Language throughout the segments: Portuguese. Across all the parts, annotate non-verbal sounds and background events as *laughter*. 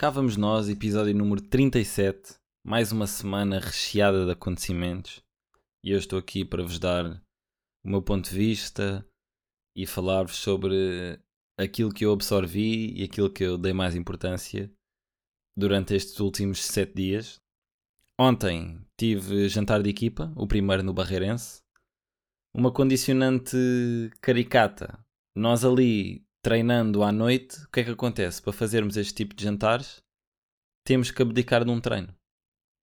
Cá vamos nós, episódio número 37. Mais uma semana recheada de acontecimentos. E eu estou aqui para vos dar o meu ponto de vista e falar-vos sobre aquilo que eu absorvi e aquilo que eu dei mais importância durante estes últimos sete dias. Ontem tive jantar de equipa, o primeiro no Barreirense. Uma condicionante caricata. Nós ali treinando à noite, o que é que acontece? Para fazermos este tipo de jantares, temos que abdicar de um treino.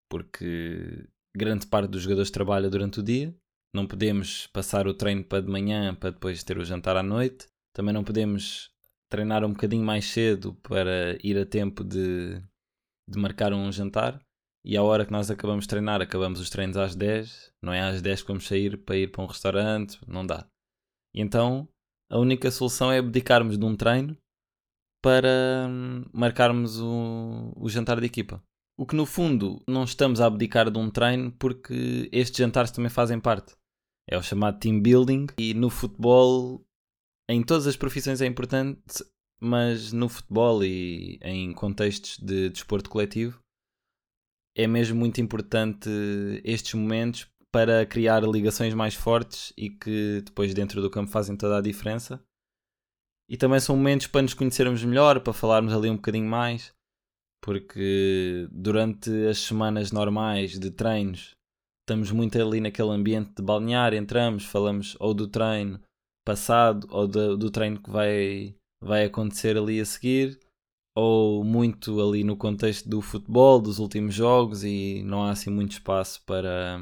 Porque grande parte dos jogadores trabalha durante o dia, não podemos passar o treino para de manhã para depois ter o jantar à noite. Também não podemos treinar um bocadinho mais cedo para ir a tempo de, de marcar um jantar. E à hora que nós acabamos de treinar, acabamos os treinos às 10, não é às 10 que vamos sair para ir para um restaurante, não dá. E então a única solução é abdicarmos de um treino para hum, marcarmos o, o jantar de equipa. O que no fundo não estamos a abdicar de um treino porque estes jantares também fazem parte. É o chamado team building e no futebol, em todas as profissões é importante, mas no futebol e em contextos de desporto coletivo é mesmo muito importante estes momentos para criar ligações mais fortes e que depois dentro do campo fazem toda a diferença. E também são momentos para nos conhecermos melhor, para falarmos ali um bocadinho mais, porque durante as semanas normais de treinos estamos muito ali naquele ambiente de balnear, entramos, falamos ou do treino passado ou do, do treino que vai, vai acontecer ali a seguir, ou muito ali no contexto do futebol, dos últimos jogos, e não há assim muito espaço para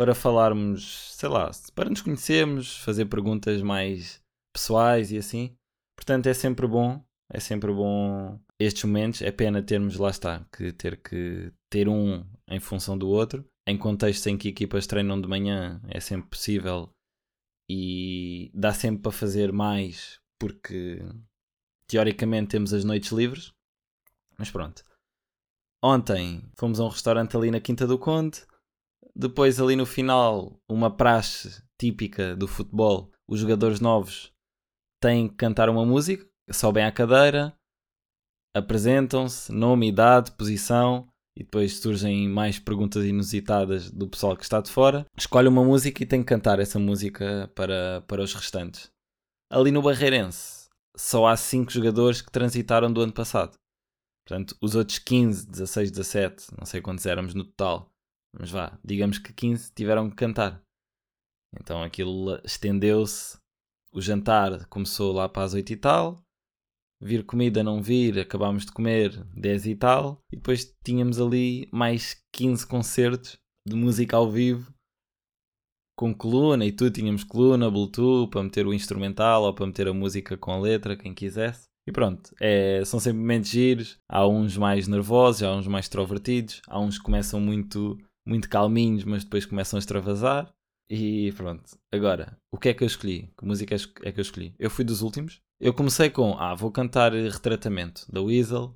para falarmos, sei lá, para nos conhecermos, fazer perguntas mais pessoais e assim. Portanto, é sempre bom, é sempre bom estes momentos. É pena termos, lá está, que ter que ter um em função do outro. Em contextos em que equipas treinam de manhã é sempre possível e dá sempre para fazer mais porque teoricamente temos as noites livres. Mas pronto. Ontem fomos a um restaurante ali na Quinta do Conde depois, ali no final, uma praxe típica do futebol: os jogadores novos têm que cantar uma música, sobem à cadeira, apresentam-se, nome, idade, posição, e depois surgem mais perguntas inusitadas do pessoal que está de fora. Escolhe uma música e tem que cantar essa música para, para os restantes. Ali no Barreirense, só há 5 jogadores que transitaram do ano passado. Portanto, os outros 15, 16, 17, não sei quantos éramos no total, mas vá, digamos que 15 tiveram que cantar. Então aquilo estendeu-se. O jantar começou lá para as 8 e tal. Vir comida, não vir, acabámos de comer 10 e tal. E depois tínhamos ali mais 15 concertos de música ao vivo com coluna e tudo. Tínhamos coluna, Bluetooth para meter o instrumental ou para meter a música com a letra, quem quisesse. E pronto, é, são sempre momentos giros. Há uns mais nervosos, há uns mais extrovertidos, há uns que começam muito muito calminhos, mas depois começam a extravasar. E pronto. Agora, o que é que eu escolhi? Que música é que eu escolhi? Eu fui dos últimos. Eu comecei com, ah, vou cantar Retratamento da Weasel.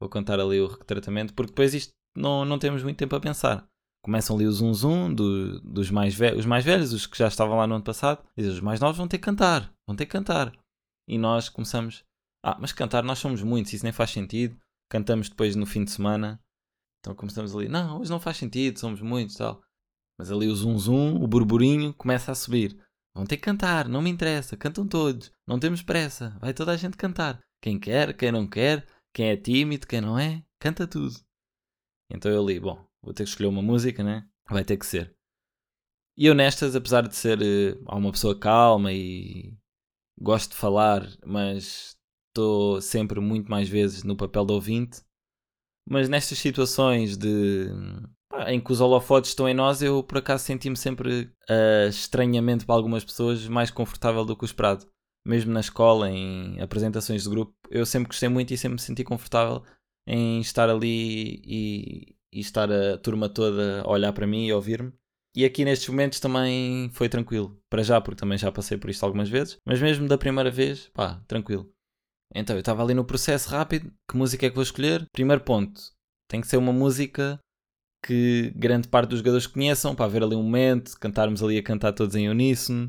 Vou cantar ali o Retratamento, porque depois isto não, não temos muito tempo a pensar. Começam ali o zum zum do, dos mais velhos, os mais velhos, os que já estavam lá no ano passado. Dizem, os mais novos vão ter que cantar, vão ter que cantar. E nós começamos, ah, mas cantar nós somos muitos, isso nem faz sentido. Cantamos depois no fim de semana então começamos ali, não, hoje não faz sentido, somos muitos tal. Mas ali o zum zum, o burburinho começa a subir. Vão ter que cantar, não me interessa, cantam todos, não temos pressa, vai toda a gente cantar. Quem quer, quem não quer, quem é tímido, quem não é, canta tudo. Então eu li, bom, vou ter que escolher uma música, né? Vai ter que ser. E eu nestas, apesar de ser uh, uma pessoa calma e gosto de falar, mas estou sempre muito mais vezes no papel de ouvinte, mas nestas situações de em que os holofotes estão em nós, eu por acaso senti-me sempre uh, estranhamente para algumas pessoas mais confortável do que o esperado. Mesmo na escola, em apresentações de grupo, eu sempre gostei muito e sempre me senti confortável em estar ali e, e estar a turma toda a olhar para mim e ouvir-me. E aqui nestes momentos também foi tranquilo. Para já, porque também já passei por isto algumas vezes. Mas mesmo da primeira vez, pá, tranquilo. Então eu estava ali no processo rápido, que música é que vou escolher? Primeiro ponto, tem que ser uma música que grande parte dos jogadores conheçam, para haver ali um momento, cantarmos ali a cantar todos em uníssono.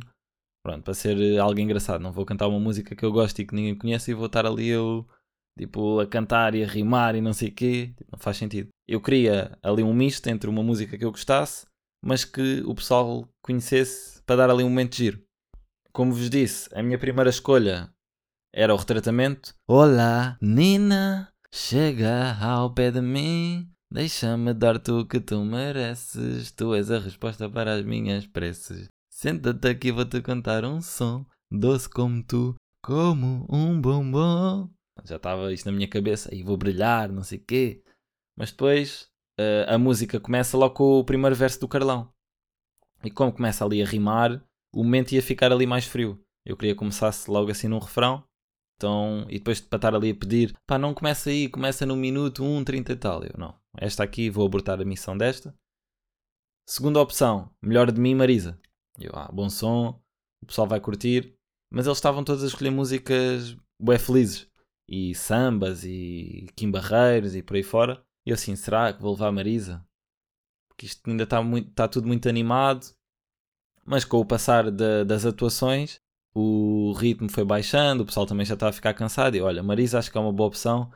Pronto, para ser algo engraçado. Não vou cantar uma música que eu gosto e que ninguém conhece e vou estar ali eu tipo, a cantar e a rimar e não sei o quê. Tipo, não faz sentido. Eu queria ali um misto entre uma música que eu gostasse, mas que o pessoal conhecesse para dar ali um momento de giro. Como vos disse, a minha primeira escolha era o retratamento. Olá, Nina, chega ao pé de mim. Deixa-me dar-te o que tu mereces. Tu és a resposta para as minhas preces. Senta-te aqui, vou-te cantar um som. Doce como tu, como um bombom. Já estava isto na minha cabeça. E vou brilhar, não sei quê. Mas depois uh, a música começa logo com o primeiro verso do Carlão. E como começa ali a rimar, o momento ia ficar ali mais frio. Eu queria que começasse logo assim num refrão. E depois para estar ali a pedir, pá, não começa aí, começa no minuto 1, 30 e tal. Eu não, esta aqui vou abortar a missão desta. Segunda opção, melhor de mim, Marisa. Eu, ah, bom som, o pessoal vai curtir. Mas eles estavam todos a escolher músicas bué felizes. E sambas, e Kim Barreiros, e por aí fora. E eu assim, será que vou levar a Marisa? Porque isto ainda está tá tudo muito animado. Mas com o passar de, das atuações, o ritmo foi baixando, o pessoal também já estava a ficar cansado. E olha, Marisa acho que é uma boa opção.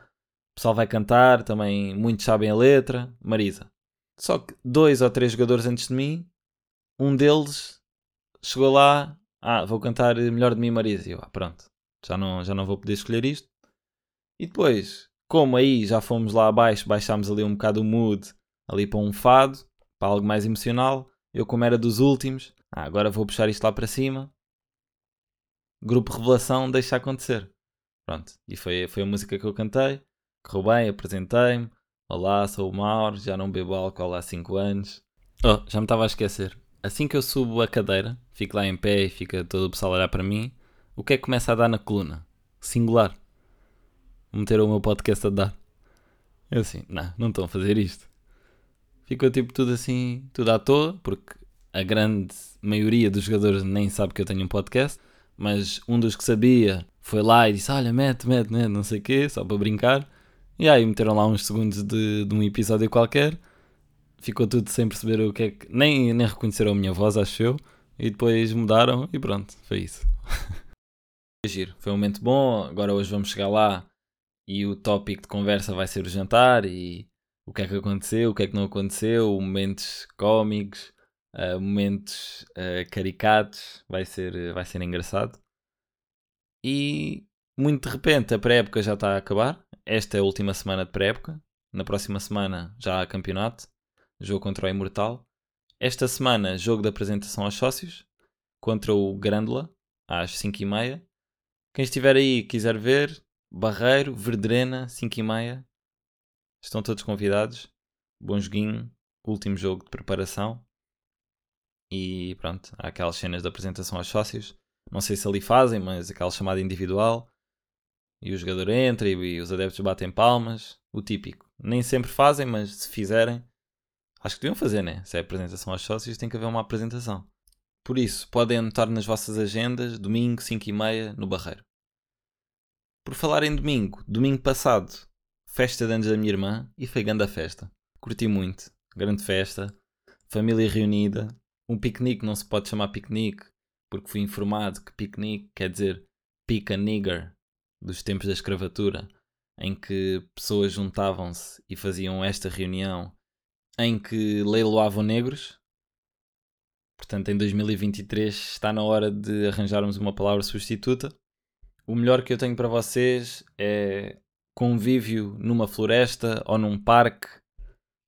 O pessoal vai cantar, também muitos sabem a letra. Marisa. Só que dois ou três jogadores antes de mim, um deles chegou lá, ah, vou cantar melhor de mim, Marisa. E eu, ah, pronto, já não, já não vou poder escolher isto. E depois, como aí já fomos lá abaixo, baixámos ali um bocado o mood, ali para um fado, para algo mais emocional. Eu, como era dos últimos, ah, agora vou puxar isto lá para cima. Grupo Revelação, deixa acontecer. Pronto, e foi, foi a música que eu cantei. Correu bem, apresentei-me. Olá, sou o Mauro, já não bebo álcool há 5 anos. Oh, já me estava a esquecer. Assim que eu subo a cadeira, fico lá em pé e fica todo o pessoal a olhar para mim, o que é que começa a dar na coluna? Singular. Meter o meu podcast a dar. Eu assim, não, não estão a fazer isto. Ficou tipo tudo assim, tudo à toa, porque a grande maioria dos jogadores nem sabe que eu tenho um podcast, mas um dos que sabia foi lá e disse: Olha, mete, mete, mete, não sei o quê, só para brincar. E aí meteram lá uns segundos de, de um episódio qualquer, ficou tudo sem perceber o que é que. Nem, nem reconheceram a minha voz, acho eu, e depois mudaram e pronto, foi isso. *laughs* Giro, foi um momento bom. Agora hoje vamos chegar lá e o tópico de conversa vai ser o jantar e o que é que aconteceu, o que é que não aconteceu, momentos cómicos, uh, momentos uh, caricatos, vai ser, vai ser engraçado. E muito de repente a pré-época já está a acabar. Esta é a última semana de pré-época. Na próxima semana já há campeonato. Jogo contra o Imortal. Esta semana, jogo de apresentação aos sócios. Contra o Grândola, às 5h30. Quem estiver aí quiser ver, Barreiro, Verdrena, 5h30. Estão todos convidados. Bom joguinho. Último jogo de preparação. E pronto, há aquelas cenas de apresentação aos sócios. Não sei se ali fazem, mas aquela chamada individual. E o jogador entra e, e os adeptos batem palmas. O típico. Nem sempre fazem, mas se fizerem, acho que deviam fazer, né? Se é apresentação aos sócios, tem que haver uma apresentação. Por isso, podem anotar nas vossas agendas, domingo, 5 e meia, no Barreiro. Por falar em domingo, domingo passado, festa de anos da minha irmã e foi grande a festa. Curti muito, grande festa, família reunida, um piquenique não se pode chamar piquenique, porque fui informado que piquenique quer dizer pica nigger, dos tempos da escravatura, em que pessoas juntavam-se e faziam esta reunião em que leiloavam negros. Portanto, em 2023 está na hora de arranjarmos uma palavra substituta. O melhor que eu tenho para vocês é convívio numa floresta ou num parque,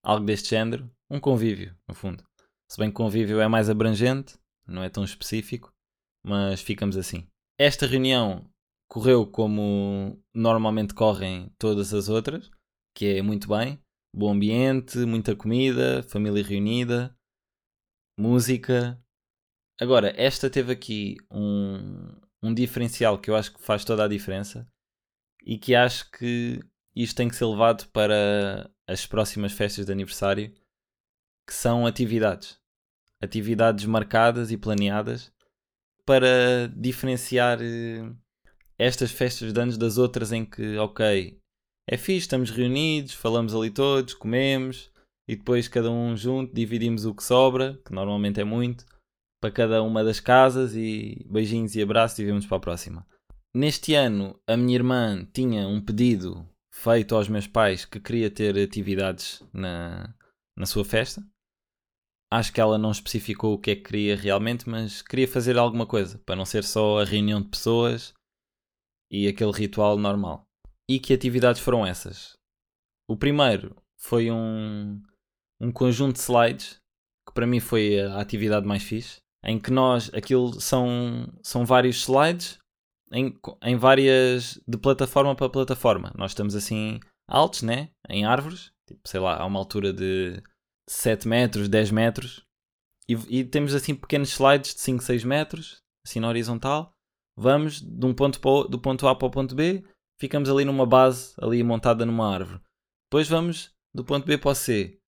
algo deste género. Um convívio, no fundo. Se bem que convívio é mais abrangente, não é tão específico, mas ficamos assim. Esta reunião correu como normalmente correm todas as outras, que é muito bem. Bom ambiente, muita comida, família reunida, música. Agora, esta teve aqui um, um diferencial que eu acho que faz toda a diferença e que acho que isto tem que ser levado para as próximas festas de aniversário, que são atividades atividades marcadas e planeadas para diferenciar eh, estas festas de anos das outras em que, ok, é fixe, estamos reunidos, falamos ali todos, comemos e depois cada um junto dividimos o que sobra, que normalmente é muito, para cada uma das casas e beijinhos e abraços e vemos para a próxima. neste ano a minha irmã tinha um pedido feito aos meus pais que queria ter atividades na, na sua festa. Acho que ela não especificou o que é que queria realmente, mas queria fazer alguma coisa para não ser só a reunião de pessoas e aquele ritual normal. E que atividades foram essas? O primeiro foi um, um conjunto de slides, que para mim foi a atividade mais fixe, em que nós, aquilo são, são vários slides em, em várias, de plataforma para plataforma. Nós estamos assim altos, né? Em árvores, tipo, sei lá, a uma altura de 7 metros, 10 metros, e, e temos assim pequenos slides de 5, 6 metros, assim na horizontal. Vamos de um ponto o, do ponto A para o ponto B, ficamos ali numa base, ali montada numa árvore. Depois vamos do ponto B para o C.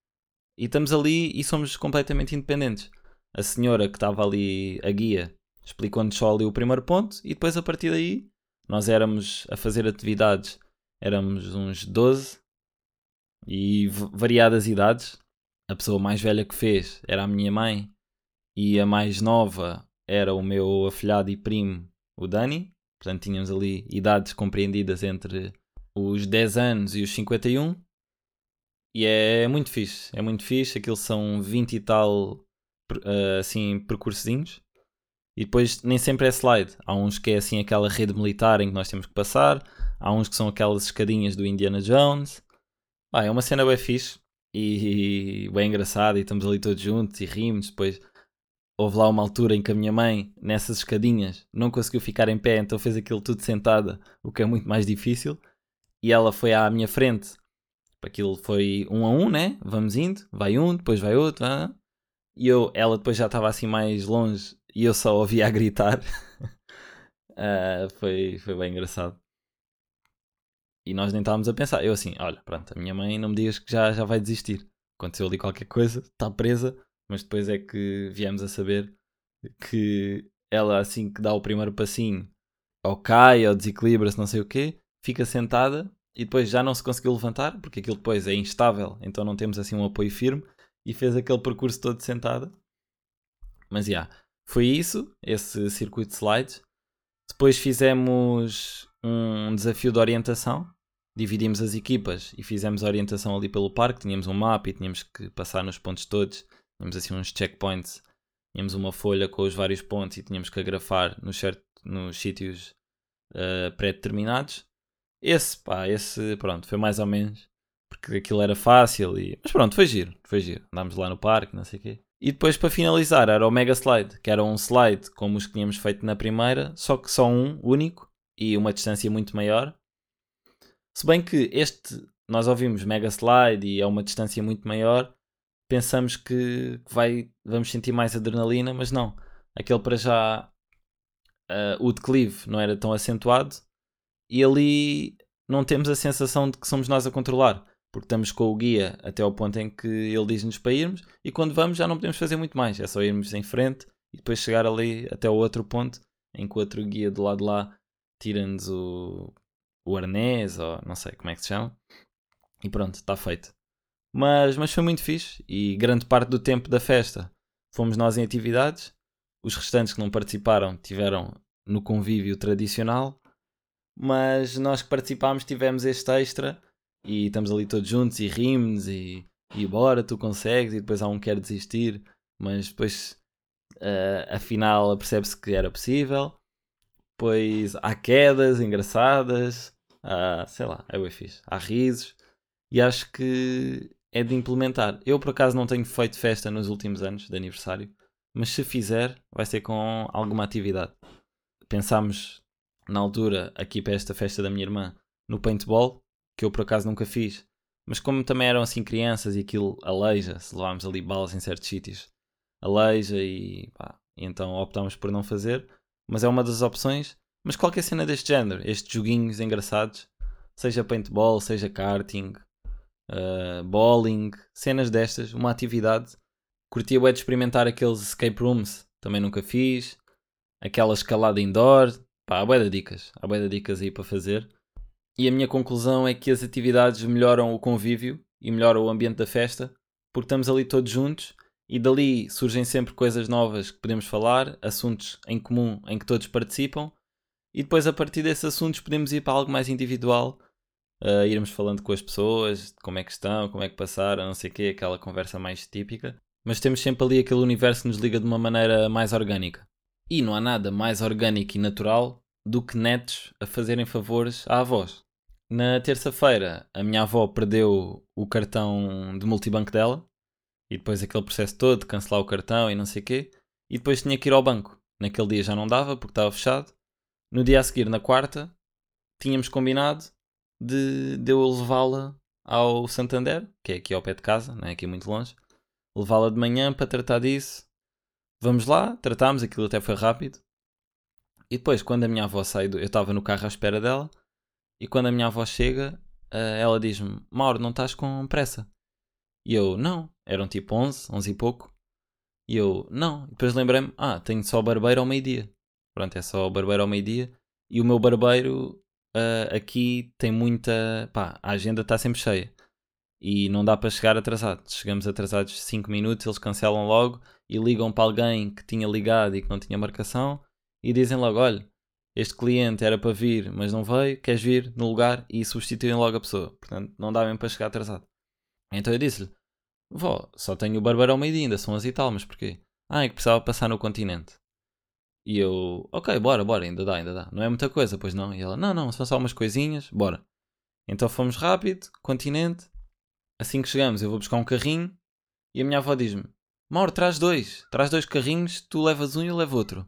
E estamos ali e somos completamente independentes. A senhora que estava ali, a guia, explicou-nos só ali o primeiro ponto e depois a partir daí nós éramos a fazer atividades, éramos uns 12 e variadas idades. A pessoa mais velha que fez era a minha mãe e a mais nova era o meu afilhado e primo, o Dani. Portanto, tínhamos ali idades compreendidas entre os 10 anos e os 51. E é muito fixe, é muito fixe. Aquilo são 20 e tal, eh, assim, percursinhos. E depois nem sempre é slide. Há uns que é assim aquela rede militar em que nós temos que passar. Há uns que são aquelas escadinhas do Indiana Jones. Ah, é uma cena bem fixe e, e bem engraçada. E estamos ali todos juntos e rimos. Depois houve lá uma altura em que a minha mãe, nessas escadinhas, não conseguiu ficar em pé, então fez aquilo tudo sentada, o que é muito mais difícil. E ela foi à minha frente. Aquilo foi um a um, né? Vamos indo, vai um, depois vai outro. Ah. E eu, ela depois já estava assim mais longe e eu só ouvia a gritar. uh, *laughs* foi, foi bem engraçado. E nós nem estávamos a pensar. Eu assim, olha, pronto, a minha mãe não me digas que já, já vai desistir. Aconteceu ali qualquer coisa, está presa, mas depois é que viemos a saber que ela assim que dá o primeiro passinho, ou cai, ou desequilibra-se, não sei o quê, fica sentada e depois já não se conseguiu levantar, porque aquilo depois é instável, então não temos assim um apoio firme, e fez aquele percurso todo sentada. Mas já, yeah, foi isso, esse circuito de slides. Depois fizemos um desafio de orientação. Dividimos as equipas e fizemos a orientação ali pelo parque. Tínhamos um mapa e tínhamos que passar nos pontos todos. Tínhamos assim uns checkpoints. Tínhamos uma folha com os vários pontos e tínhamos que agrafar nos, certo, nos sítios uh, pré-determinados. Esse, pá, esse, pronto, foi mais ou menos. Porque aquilo era fácil e... Mas pronto, foi giro, foi giro. Andámos lá no parque, não sei o quê. E depois para finalizar era o Mega Slide, que era um slide como os que tínhamos feito na primeira, só que só um único e uma distância muito maior. Se bem que este nós ouvimos Mega Slide e é uma distância muito maior, pensamos que vai, vamos sentir mais adrenalina, mas não. Aquele para já uh, o declive não era tão acentuado e ali não temos a sensação de que somos nós a controlar porque estamos com o guia até ao ponto em que ele diz-nos para irmos e quando vamos já não podemos fazer muito mais, é só irmos em frente e depois chegar ali até o outro ponto em que o outro guia do lado de lá tira-nos o, o arnês ou não sei como é que se chama e pronto, está feito. Mas, mas foi muito fixe e grande parte do tempo da festa fomos nós em atividades, os restantes que não participaram tiveram no convívio tradicional, mas nós que participámos tivemos este extra e estamos ali todos juntos e rimos e, e bora, tu consegues, e depois há um que quer desistir, mas depois uh, afinal percebe-se que era possível. Depois há quedas engraçadas, há, sei lá, é bem fixe, há risos e acho que é de implementar. Eu por acaso não tenho feito festa nos últimos anos de aniversário, mas se fizer vai ser com alguma atividade. Pensámos na altura, aqui para esta festa da minha irmã, no paintball, que eu por acaso nunca fiz. Mas como também eram assim crianças e aquilo aleija, se levarmos ali balas em certos sítios, aleija e pá, então optámos por não fazer. Mas é uma das opções. Mas qualquer cena deste género, estes joguinhos engraçados, seja paintball, seja karting, uh, bowling, cenas destas, uma atividade. Curtia bem de experimentar aqueles escape rooms, também nunca fiz. Aquela escalada indoor, pá, há de dicas, há bué dicas aí para fazer. E a minha conclusão é que as atividades melhoram o convívio e melhoram o ambiente da festa, porque estamos ali todos juntos e dali surgem sempre coisas novas que podemos falar, assuntos em comum em que todos participam E depois, a partir desses assuntos, podemos ir para algo mais individual, uh, irmos falando com as pessoas, como é que estão, como é que passaram, não sei o quê, aquela conversa mais típica. Mas temos sempre ali aquele universo que nos liga de uma maneira mais orgânica. E não há nada mais orgânico e natural do que netos a fazerem favores à avós. Na terça-feira, a minha avó perdeu o cartão de multibanco dela e depois aquele processo todo de cancelar o cartão e não sei o quê. E depois tinha que ir ao banco. Naquele dia já não dava porque estava fechado. No dia a seguir, na quarta, tínhamos combinado de, de eu levá-la ao Santander, que é aqui ao pé de casa, não é aqui muito longe. Levá-la de manhã para tratar disso. Vamos lá, tratámos, aquilo até foi rápido. E depois, quando a minha avó saiu, eu estava no carro à espera dela e quando a minha avó chega, uh, ela diz-me: Mauro, não estás com pressa? E eu: Não. Eram tipo 11, 11 e pouco. E eu: Não. E depois lembrei-me: Ah, tenho só barbeiro ao meio-dia. Pronto, é só barbeiro ao meio-dia. E o meu barbeiro uh, aqui tem muita. Pá, a agenda está sempre cheia. E não dá para chegar atrasado. Chegamos atrasados 5 minutos, eles cancelam logo e ligam para alguém que tinha ligado e que não tinha marcação e dizem logo: Olha, este cliente era para vir, mas não veio, queres vir no lugar e substituem logo a pessoa. Portanto, não dá mesmo para chegar atrasado. Então eu disse-lhe: Vó, só tenho o barbeiro ao meio-dia, ainda são as e tal, mas porquê? Ah, é que precisava passar no continente. E eu, ok, bora, bora, ainda dá, ainda dá. Não é muita coisa, pois não? E ela, não, não, são só umas coisinhas, bora. Então fomos rápido, continente. Assim que chegamos, eu vou buscar um carrinho e a minha avó diz-me: Mauro, traz dois, traz dois carrinhos, tu levas um e eu levo outro.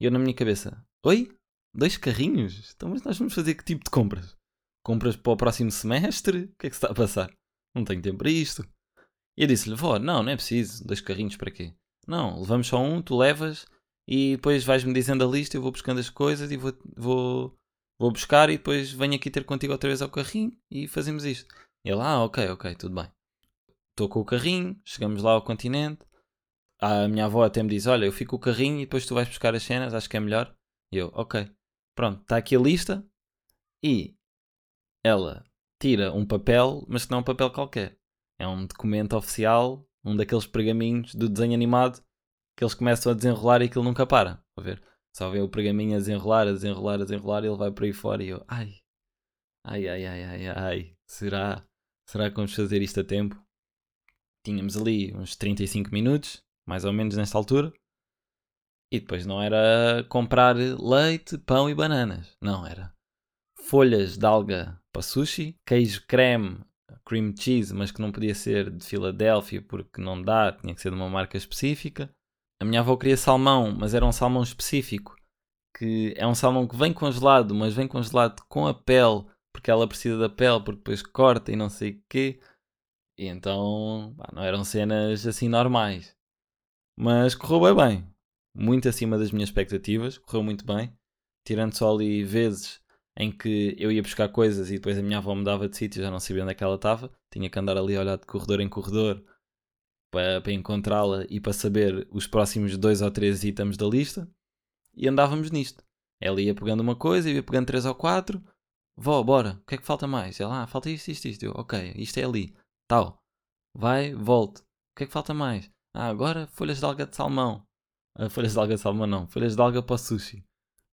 E eu na minha cabeça: Oi? Dois carrinhos? Então, mas nós vamos fazer que tipo de compras? Compras para o próximo semestre? O que é que se está a passar? Não tenho tempo para isto. E eu disse-lhe, vó, não, não é preciso. Dois carrinhos para quê? Não, levamos só um, tu levas e depois vais-me dizendo a lista, eu vou buscando as coisas e vou, vou, vou buscar e depois venho aqui ter contigo outra vez ao carrinho e fazemos isto. E ele, ah, ok, ok, tudo bem. Estou com o carrinho, chegamos lá ao continente. A minha avó até me diz, olha, eu fico com o carrinho e depois tu vais buscar as cenas, acho que é melhor. E eu, ok. Pronto, está aqui a lista e ela tira um papel, mas que não é um papel qualquer. É um documento oficial, um daqueles pergaminhos do desenho animado que eles começam a desenrolar e aquilo nunca para. A ver? Só vê o pergaminho a desenrolar, a desenrolar, a desenrolar e ele vai por aí fora e eu, ai, ai, ai, ai, ai, ai, será? Será que vamos fazer isto a tempo? Tínhamos ali uns 35 minutos, mais ou menos nesta altura. E depois não era comprar leite, pão e bananas. Não, era folhas de alga para sushi, queijo creme, cream cheese, mas que não podia ser de Filadélfia porque não dá, tinha que ser de uma marca específica. A minha avó queria salmão, mas era um salmão específico, que é um salmão que vem congelado, mas vem congelado com a pele, porque ela precisa da pele, porque depois corta e não sei o quê. E então, não eram cenas assim normais. Mas correu bem, bem muito acima das minhas expectativas, correu muito bem, tirando só ali vezes em que eu ia buscar coisas e depois a minha avó mudava de sítio, já não sabia onde é que ela estava, tinha que andar ali a olhar de corredor em corredor para, encontrá-la e para saber os próximos dois ou três itens da lista, e andávamos nisto. Ela ia pegando uma coisa, ia pegando três ou quatro, vó, bora, o que é que falta mais? Ela, ah, falta isto, isto, isto. Eu, ok, isto é ali, tal. Vai, volte. O que é que falta mais? Ah, agora folhas de alga de salmão. Uh, folhas de alga de salmão não, folhas de alga para o sushi.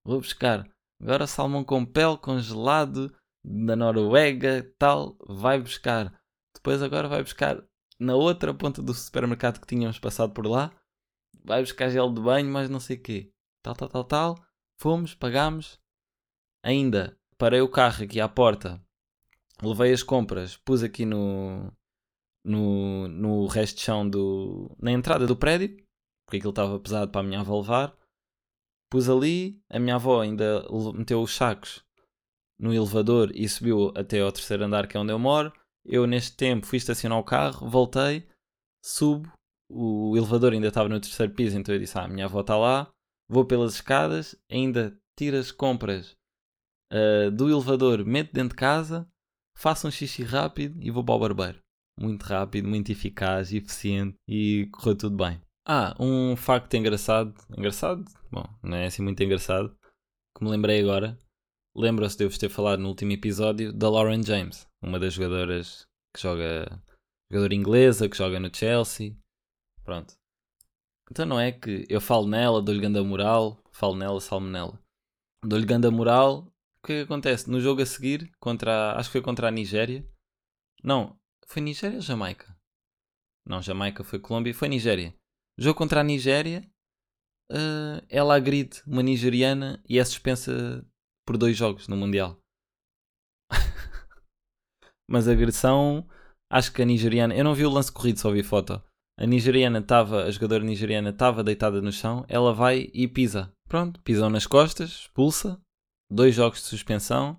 Vou buscar. Agora salmão com pele congelado da Noruega, tal, vai buscar. Depois agora vai buscar na outra ponta do supermercado que tínhamos passado por lá. Vai buscar gel de banho, mas não sei quê. Tal, tal, tal, tal. Fomos, pagámos. Ainda parei o carro aqui à porta. Levei as compras, pus aqui no, no, no resto de chão do, na entrada do prédio porque aquilo estava pesado para a minha avó levar. Pus ali, a minha avó ainda meteu os sacos no elevador e subiu até ao terceiro andar, que é onde eu moro. Eu, neste tempo, fui estacionar o carro, voltei, subo, o elevador ainda estava no terceiro piso, então eu disse: Ah, minha avó está lá, vou pelas escadas, ainda tiro as compras uh, do elevador, meto dentro de casa, faço um xixi rápido e vou para o barbeiro. Muito rápido, muito eficaz, eficiente e correu tudo bem. Ah, um facto engraçado. Engraçado? Bom, não é assim muito engraçado. Que me lembrei agora. Lembra-se de eu vos ter falado no último episódio da Lauren James, uma das jogadoras que joga. jogadora inglesa, que joga no Chelsea. Pronto. Então não é que eu falo nela, dou-lhe grande moral, falo nela, salmo nela. dou-lhe ganda moral. O que é que acontece? No jogo a seguir, contra, a- acho que foi contra a Nigéria. Não, foi Nigéria ou Jamaica? Não, Jamaica foi Colômbia, foi Nigéria. Jogo contra a Nigéria, eh, ela agride uma nigeriana e é suspensa por dois jogos no Mundial. *laughs* Mas a agressão, acho que a nigeriana, eu não vi o lance corrido, só vi foto. A nigeriana estava, a jogadora nigeriana estava deitada no chão, ela vai e pisa. Pronto, pisou nas costas, expulsa, dois jogos de suspensão.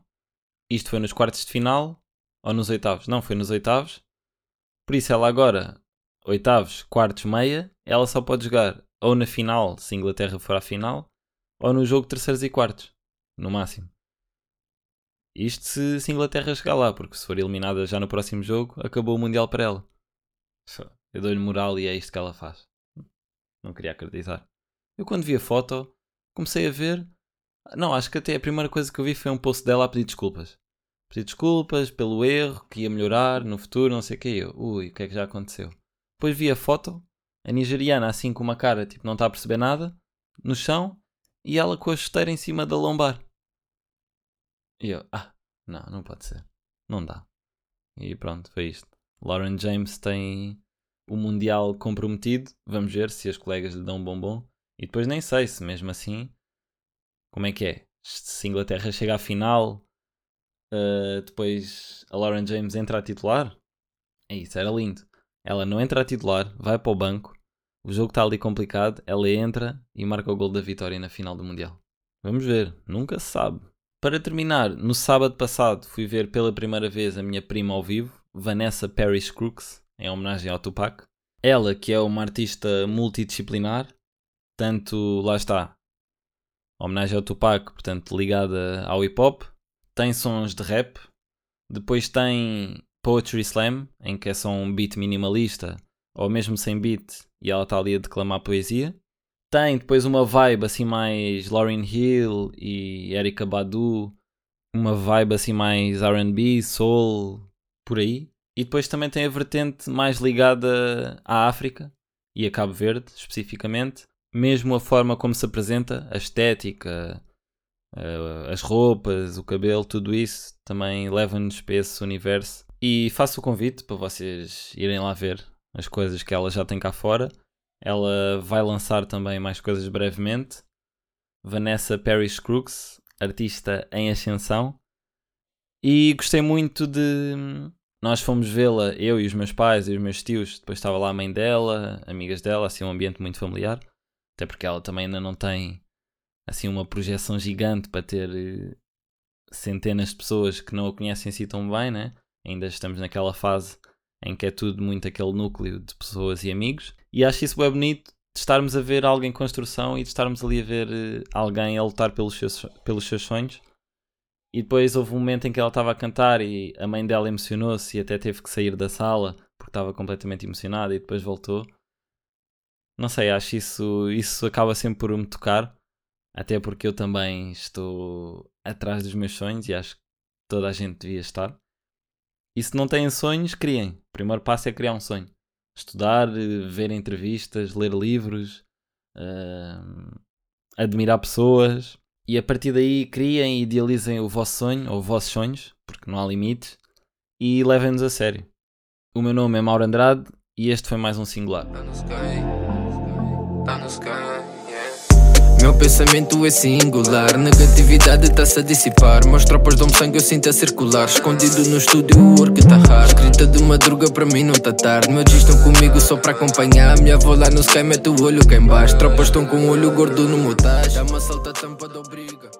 Isto foi nos quartos de final ou nos oitavos? Não, foi nos oitavos. Por isso ela agora, oitavos, quartos, meia, ela só pode jogar ou na final, se a Inglaterra for à final, ou no jogo terceiros e quartos, no máximo. Isto se, se a Inglaterra chegar lá, porque se for eliminada já no próximo jogo, acabou o Mundial para ela. Eu dou-lhe moral e é isto que ela faz. Não queria acreditar. Eu quando vi a foto, comecei a ver. Não, acho que até a primeira coisa que eu vi foi um post dela a pedir desculpas. Pedir desculpas pelo erro, que ia melhorar no futuro, não sei o que. Eu, ui, o que é que já aconteceu? Depois vi a foto, a nigeriana assim com uma cara, tipo, não está a perceber nada, no chão, e ela com a chuteira em cima da lombar. E eu, ah, não, não pode ser. Não dá. E pronto, foi isto. Lauren James tem o Mundial comprometido. Vamos ver se as colegas lhe dão um bombom. E depois nem sei se mesmo assim. Como é que é? Se a Inglaterra chega à final, uh, depois a Lauren James entra a titular. É isso, era lindo. Ela não entra a titular, vai para o banco. O jogo está ali complicado. Ela entra e marca o gol da vitória na final do Mundial. Vamos ver, nunca se sabe. Para terminar, no sábado passado fui ver pela primeira vez a minha prima ao vivo, Vanessa Paris Crooks, em homenagem ao Tupac. Ela, que é uma artista multidisciplinar, tanto lá está, homenagem ao Tupac, portanto ligada ao hip hop, tem sons de rap, depois tem Poetry Slam, em que é só um beat minimalista, ou mesmo sem beat, e ela está ali a declamar poesia. Tem depois uma vibe assim mais Lauryn Hill e Erika Badu, uma vibe assim mais RB, soul, por aí. E depois também tem a vertente mais ligada à África e a Cabo Verde, especificamente. Mesmo a forma como se apresenta, a estética, eh, as roupas, o cabelo, tudo isso também leva-nos para esse universo. E faço o convite para vocês irem lá ver as coisas que ela já tem cá fora. Ela vai lançar também mais coisas brevemente. Vanessa Paris Crooks, artista em ascensão. E gostei muito de. Nós fomos vê-la, eu e os meus pais e os meus tios. Depois estava lá a mãe dela, amigas dela, assim, um ambiente muito familiar. Até porque ela também ainda não tem assim uma projeção gigante para ter eh, centenas de pessoas que não a conhecem assim tão bem, né? Ainda estamos naquela fase em que é tudo muito aquele núcleo de pessoas e amigos. E acho isso bem bonito de estarmos a ver algo em construção e de estarmos ali a ver eh, alguém a lutar pelos seus, pelos seus sonhos. E depois houve um momento em que ela estava a cantar e a mãe dela emocionou-se e até teve que sair da sala porque estava completamente emocionada e depois voltou. Não sei, acho isso, isso acaba sempre por me tocar. Até porque eu também estou atrás dos meus sonhos e acho que toda a gente devia estar. E se não têm sonhos, criem. O primeiro passo é criar um sonho. Estudar, eh, ver entrevistas, ler livros, uh, admirar pessoas. E a partir daí criem e idealizem o vosso sonho ou os vossos sonhos, porque não há limites, e levem-nos a sério. O meu nome é Mauro Andrade e este foi mais um singular. Tá no sky, tá no sky, yeah. Meu pensamento é singular, negatividade está-se a dissipar. Meus tropas dão sangue, eu sinto a circular. Escondido no estúdio, o work tá hard. Escrita de madruga, para mim não tá tarde. Meus dias estão comigo só para acompanhar. Minha avó lá no sky mete o olho cá em baixo. Tropas estão com o olho gordo no motage. Dá uma salta tampa da obriga.